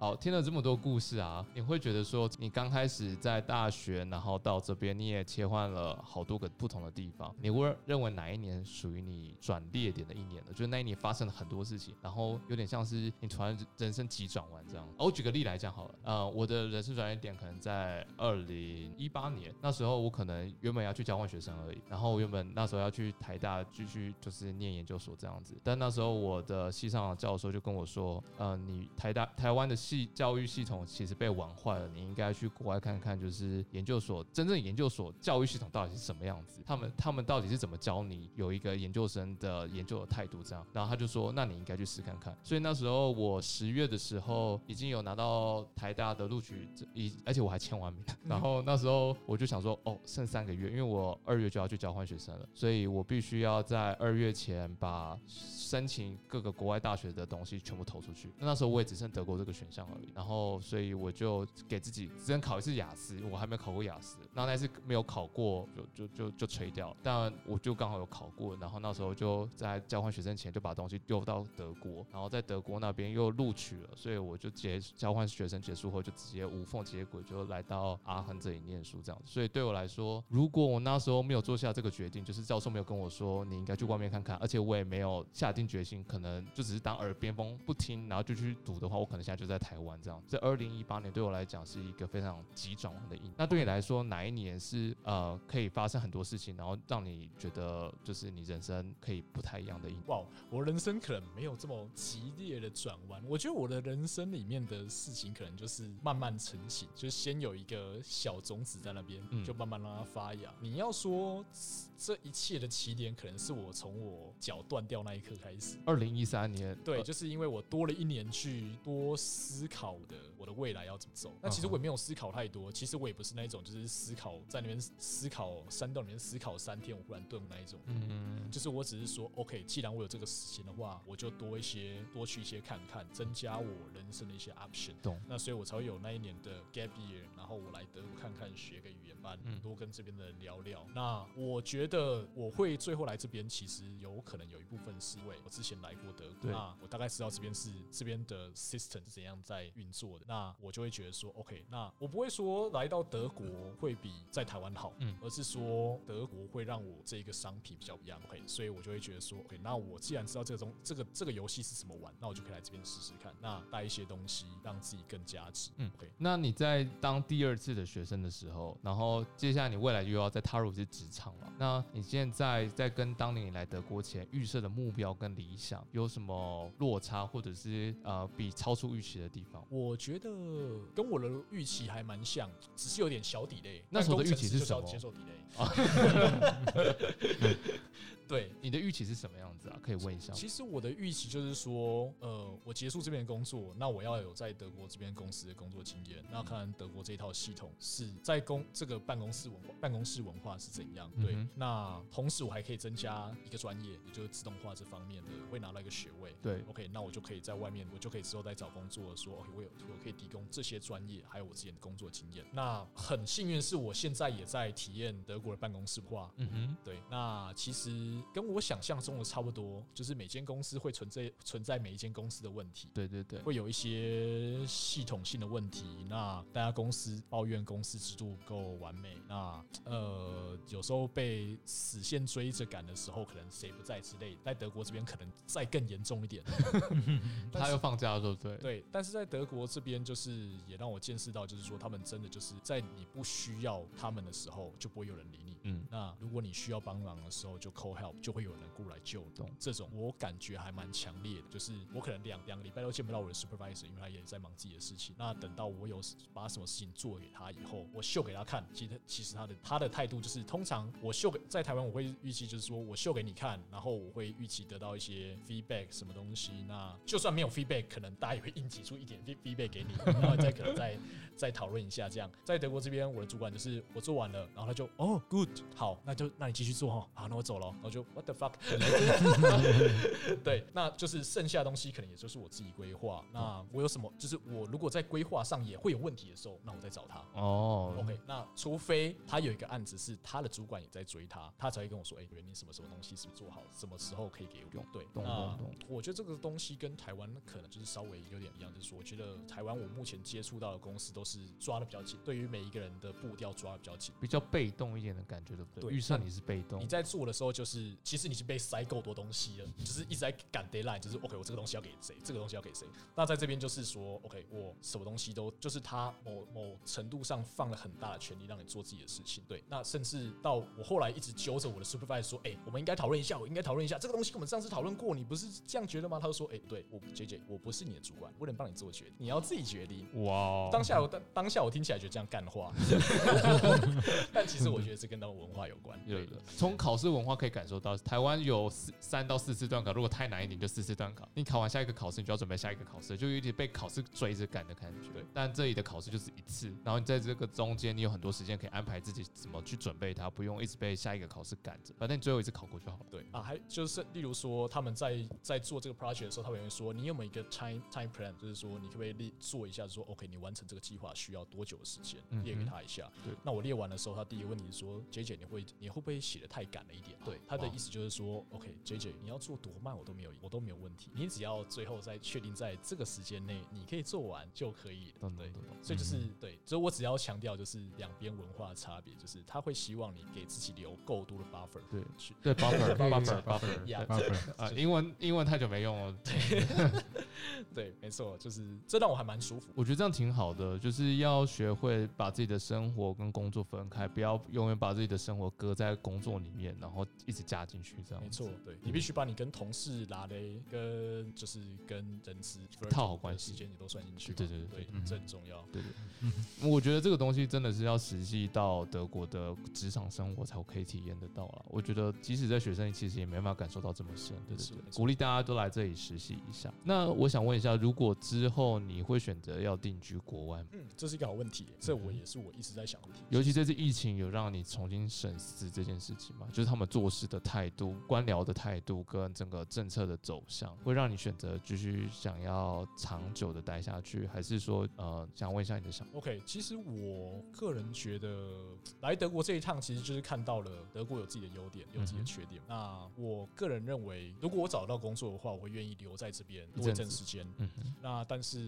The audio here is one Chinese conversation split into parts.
好，听了这么多故事啊，你会觉得说，你刚开始在大学，然后到这边，你也切换了好多个不同的地方，你会认为哪一年属于你转捩点的一年呢？就是那一年发生了很多事情，然后有点像是你突然人生急转弯这样。我举个例来讲好了，呃，我的人生转捩点可能在二零一八年，那时候我可能原本要去交换学生而已，然后原本那时候要去台大继续就是念研究所这样子，但那时候我的系上教授就跟我说，呃，你台大台湾的系教育系统其实被玩坏了，你应该去国外看看，就是研究所真正研究所教育系统到底是什么样子，他们他们到底是怎么教你有一个研究生的研究的态度这样，然后他就说，那你应该去试看看。所以那时候我十月的时候已经有拿到台大的录取，一而且我还签完名，然后那时候我就想说，哦，剩三个月，因为我二月就要去交换学生了，所以我必须要在二月前把申请各个国外大学的东西全部投出去。那那时候我也只剩德国这个选项而已，然后所以我就给自己只能考一次雅思，我还没考过雅思，然后那次没有考过就就就就吹掉，但我就刚好有考过，然后那时候就在交换学生前就把东西丢到德国，然后在德国那边又录取了，所以我就直接交换学生结束后就直接无缝接轨，就来到阿亨这里念书这样子。所以对我来说，如果我那时候没有做下这个决定，就是教授没有跟我说你应该去外面看看，而且我也没有下定决心，可能就只是当耳边风不听，然后就去读的话，我可能现在就在台湾这样。这二零一八年对我来讲是一个非常急转弯的一年。那对你来说，哪一年是呃可以发生很多事情，然后让你觉得就是你人生可以不太一样的一年？哇，我人生可能没有这么激烈的转弯。我觉得我的人生里面的事情可能就是慢慢成型，就是先有一个小种子在那边，嗯就慢慢让它发芽。你要说这一切的起点，可能是我从我脚断掉那一刻开始。二零一三年，对，呃就是因为我多了一年去多思考的我的未来要怎么走。那其实我也没有思考太多，其实我也不是那种就是思考在那边思考山洞里面思考三天我忽然顿悟那一种。嗯，就是我只是说，OK，既然我有这个事情的话，我就多一些多去一些看看，增加我人生的一些 option。懂。那所以我才会有那一年的 gap year，然后我来德国看看，学个语言班，嗯多跟这边的人聊聊。那我觉得我会最后来这边，其实有可能有一部分是因为我之前来过德国，那我大概知道这边是这边的 system 是怎样在运作的。那我就会觉得说，OK，那我不会说来到德国会比在台湾好，嗯而是说德国会让我这一个商品比较不一样，OK，所以我就会觉得说，OK，那我既然知道这个东这个这个游戏是怎么玩，那我就可以来这边试试看，那带一些东西让自己更加值，嗯，OK。那你在当第二次的学生的时候，然后接下来你未来又要再踏入这职场了。那你现在在跟当年你来德国前预设的目标跟理想有什么落差，或者是呃比超出预期的地方？我觉得跟我的预期还蛮像，只是有点小底类。那时候的预期是什么接受底类。对，你的预期是什么样子啊？可以问一下吗。其实我的预期就是说，呃，我结束这边工作，那我要有在德国这边公司的工作经验，那看德国这一套系统是在公这个办公室文化，办公室文化是怎样。对，嗯那同时我还可以增加一个专业，也就是自动化这方面的，会拿到一个学位。对，OK，那我就可以在外面，我就可以之后再找工作说，OK，我有我可以提供这些专业，还有我之前的工作经验。那很幸运是我现在也在体验德国的办公室化，嗯哼，对，那其实跟我想象中的差不多，就是每间公司会存在存在每一间公司的问题，对对对，会有一些系统性的问题。那大家公司抱怨公司制度不够完美，那呃有时候被死线追着赶的时候，可能谁不在之类，在德国这边可能再更严重一点。他又放假了，对不对？对，但是在德国这边，就是也让我见识到，就是说他们真的就是在你不需要他们的时候，就不会有人理你。嗯，那如果你需要帮忙的时候，就 call help，就会有人过来救懂这种我感觉还蛮强烈的，就是我可能两两个礼拜都见不到我的 supervisor，因为他也在忙自己的事情。那等到我有把什么事情做给他以后，我秀给他看，其实其实他的他的态度就是，通常我秀给在台湾我会预期就是说我秀给你看，然后我会预期得到一些 feedback 什么东西。那就算没有 feedback，可能大家也会硬挤出一点 feed- feedback 给你，然后再可能再再讨论一下。这样在德国这边，我的主管就是我做完了，然后他就哦 good 好，那就那你继续做哈，好，那我走了，然后就就 what the fuck，对，那就是剩下的东西可能也就是我自己规划。那我有什么，就是我如果在规划上也会有问题的时候，那我再找他。哦 OK，那除非他有一个案子是他的主管也在追他，他才会跟我说，哎、你什么什么东西是不是做好了，什么时候可以给我用？对，懂我觉得这个东西跟台湾可能就是稍微有点一样，就是说，我觉得台湾我目前接触到的公司都是抓的比较紧，对于每一个人的步调抓的比较紧。比较被动一点的感觉，对不对？对预算你是被动你，在做的时候，就是其实你已经被塞够多东西了，你就是一直在赶 deadline，就是 OK，我这个东西要给谁，这个东西要给谁。那在这边就是说，OK，我什么东西都就是他某某程度上放了很大的权利让你做自己的事情。对，那甚至到我后来一直揪着我的 supervisor 说，哎、我们应该讨论一下，我应该讨论一下这个东西，跟我们上次讨论过，你不是这样觉得吗？他就说，哎、对我 J J，我不是你的主管，不能帮你做决定，你要自己决定。哇哦，当下我当当下我听起来觉得这样干话，但其实我觉得这跟他们文化有关。对有的，从考试文化可以感受到，台湾有四三到四次段考，如果太难一点就四次段考。你考完下一个考试，你就要准备下一个考试，就有点被考试追着赶的感觉。对但这里的考试就是一次，然后你在这个中间，你有很多时间可以安排自己怎么去准备它，不用一直被下一个考试赶着，反正你最后一次考过就好了。对啊，还就是例如说，他们在在做这个 project 的时候，他们会说，你有没有一个 time time plan，就是说你可不可以列做一下，说 OK，你完成这个计划需要多久的时间嗯，列给他一下。对那我列完的时候，他第一个问题是说，J J 你会你会不会写的太赶了一点？对，他的意思就是说，OK，J J 你要做多慢我都没有我都没有问题，你只要最后再确定在这个时间内你可以做完就可以了。对。所以就是、对，所以我只要强调就是两边文化的差别，就是他会希望你给自己留够多的 buffer 对去对，buffer 可以 buffer buffer buffer，Yeah 对 buffer 啊，英文英文太久没用了，对 对，没错，就是这让我还蛮舒服。我觉得这样挺好的，就是要学会把自己的生活跟工作分开，不要永远把自己的生活搁在工作里面，然后一直加进去这样。没错，，对你必须把你跟同事拉嘞，跟就是跟人资套好关系时间你都算进去。对对对这很重要。对对。我觉得这个东西真的是要实际到德国的职场生活才可以体验得到了。我觉得即使在学生，其实也没办法感受到这么深。对对对，鼓励大家都来这里实习一下。那我想问一下，如果之后你会选择要定居国外？嗯，这是一个好问题，这我也是我一直在想的问题。尤其这次疫情有让你重新审视这件事情吗？就是他们做事的态度、官僚的态度跟整个政策的走向，会让你选择继续想要长久的待下去，还是说呃，想问一下你的想法？OK，其实我个人觉得来德国这一趟，其实就是看到了德国有自己的优点，有自己的缺点。那我个人认为，如果我找到工作的话，我会愿意留在这边多一一阵时间。嗯哼，那但是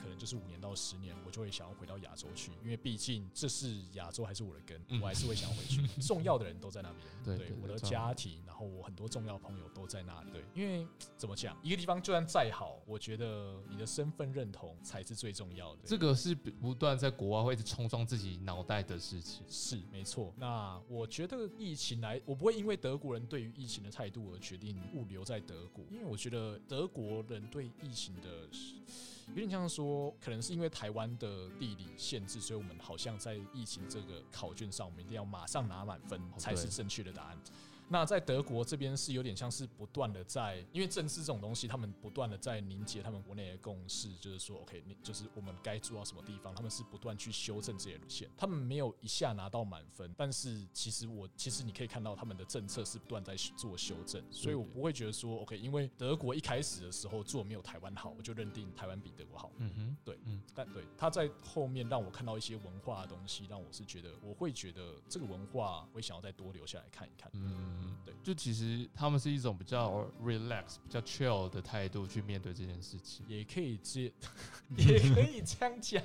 可能就是五年到十年，我就会想要回到亚洲去，因为毕竟这是亚洲还是我的根，嗯我还是会想要回去。重要的人都在那边，对我的家庭，然后我很多重要朋友都在那里。对，因为怎么讲，一个地方就算再好，我觉得你的身份认同才是最重要的。这个是不断在国外会冲撞自己脑袋的事情。是没错。那我觉得疫情来，我不会因为德国人对于疫情的态度而决定物流在德国，因为我觉得德国人对疫情的。有点像说，可能是因为台湾的地理限制，所以我们好像在疫情这个考卷上，我们一定要马上拿满分才是正确的答案。那在德国这边是有点像是不断的在，因为政治这种东西，他们不断的在凝结他们国内的共识，就是说，OK，你就是我们该做到什么地方，他们是不断去修正这些路线，他们没有一下拿到满分，但是其实我其实你可以看到他们的政策是不断在做修正，所以我不会觉得说，OK，因为德国一开始的时候做没有台湾好，我就认定台湾比德国好，嗯哼，对，嗯。但对他在后面让我看到一些文化的东西，让我是觉得我会觉得这个文化我会想要再多留下来看一看。嗯，对就其实他们是一种比较 relax、比较 chill 的态度去面对这件事情。也可以接，也可以这样讲。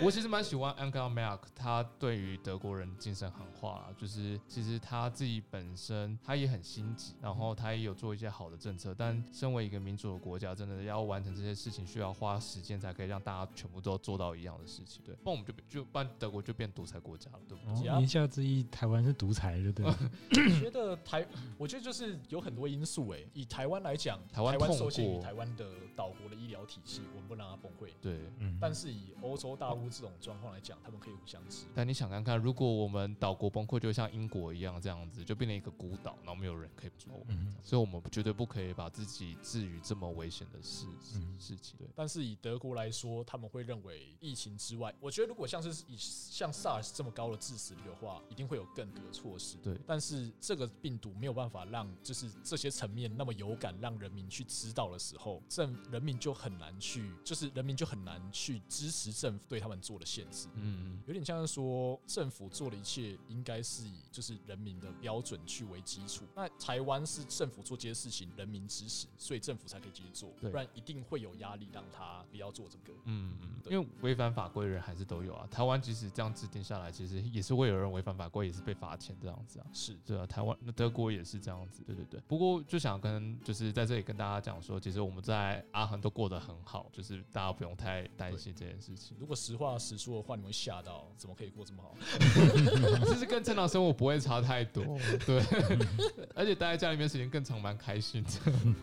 我其实蛮喜欢 Angela Merkel，他对于德国人精神喊话啦，就是其实他自己本身他也很心急，然后他也有做一些好的政策，但身为一个民主的国家，真的要完成这些事情，需要花时间才可以让大家全部都做到一样的事情。对，不然我们就就不然德国就变独裁国家了，对不对？哦，言下之意，台湾是独裁，对不对？我觉得台，我觉得就是有很多因素诶、以台湾来讲，台湾受限于台湾的岛国的医疗体系，我们不能让它崩溃。对，嗯，但是以欧洲大陆这种状况来讲，他们可以互相支援。但你想看看，如果我们岛国崩溃，就像英国一样这样子，就变成一个孤岛，然后没有人可以抓我们，嗯所以我们绝对不可以把自己置于这么危险的事事嗯事情。对，但是以德国来说，他们会认为疫情之外，我觉得如果像是以像 SARS 这么高的致死率的话，一定会有更多的措施。对但是这个病毒没有办法让就是这些层面那么有感，让人民去知道的时候，政人民就很难去，就是人民就很难去支持政府对他们做的限制。嗯嗯，有点像是说，政府做的一切应该是以就是人民的标准去为基础。那台湾是政府做这些事情，人民支持，所以政府才可以继续做，不然一定会有压力让他不要做这个。嗯嗯，因为违反法规的人还是都有啊。台湾即使这样制定下来，其实也是会有人违反法规，也是被罚钱这样子啊。是对啊，台湾那德国也是这样子，对对对。不过就想跟就是在这里跟大家讲说，其实我们在阿恒都过得很好，就是大家不用太担心这件事情。如果实话实说的话，你会吓到，怎么可以过这么好？就是跟正常生活不会差太多，对，而且待在家里面时间更长，蛮开心的。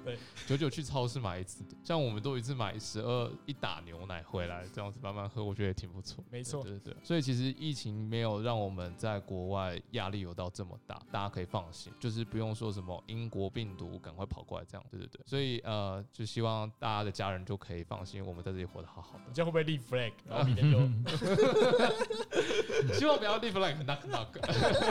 对，久久去超市买一次，像我们都一次买十二一打牛奶回来，这样子慢慢喝，我觉得也挺不错。没错对对对。所以其实疫情没有让我们在国外压力有到这么大，大家可以放心，就是不用说什么英国病毒赶快跑过来这样，对对对。所以呃，就希望大家的家人就可以放心，我们在这里活得好好的你。这样会不会立 flag？然后明天就 希望不要立 flag knock knock。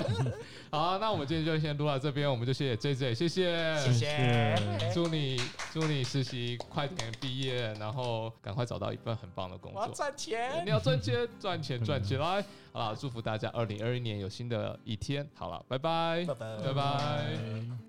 好、啊，那我们今天就先录到这边，我们就谢谢 J J，谢谢，谢谢。祝你祝你实习快点毕业，然后赶快找到一份很棒的工我要作。赚钱你。要赚钱，赚钱，赚起来！好了，祝福大家二零二一年有新的一天。好了，拜拜，拜拜拜拜。拜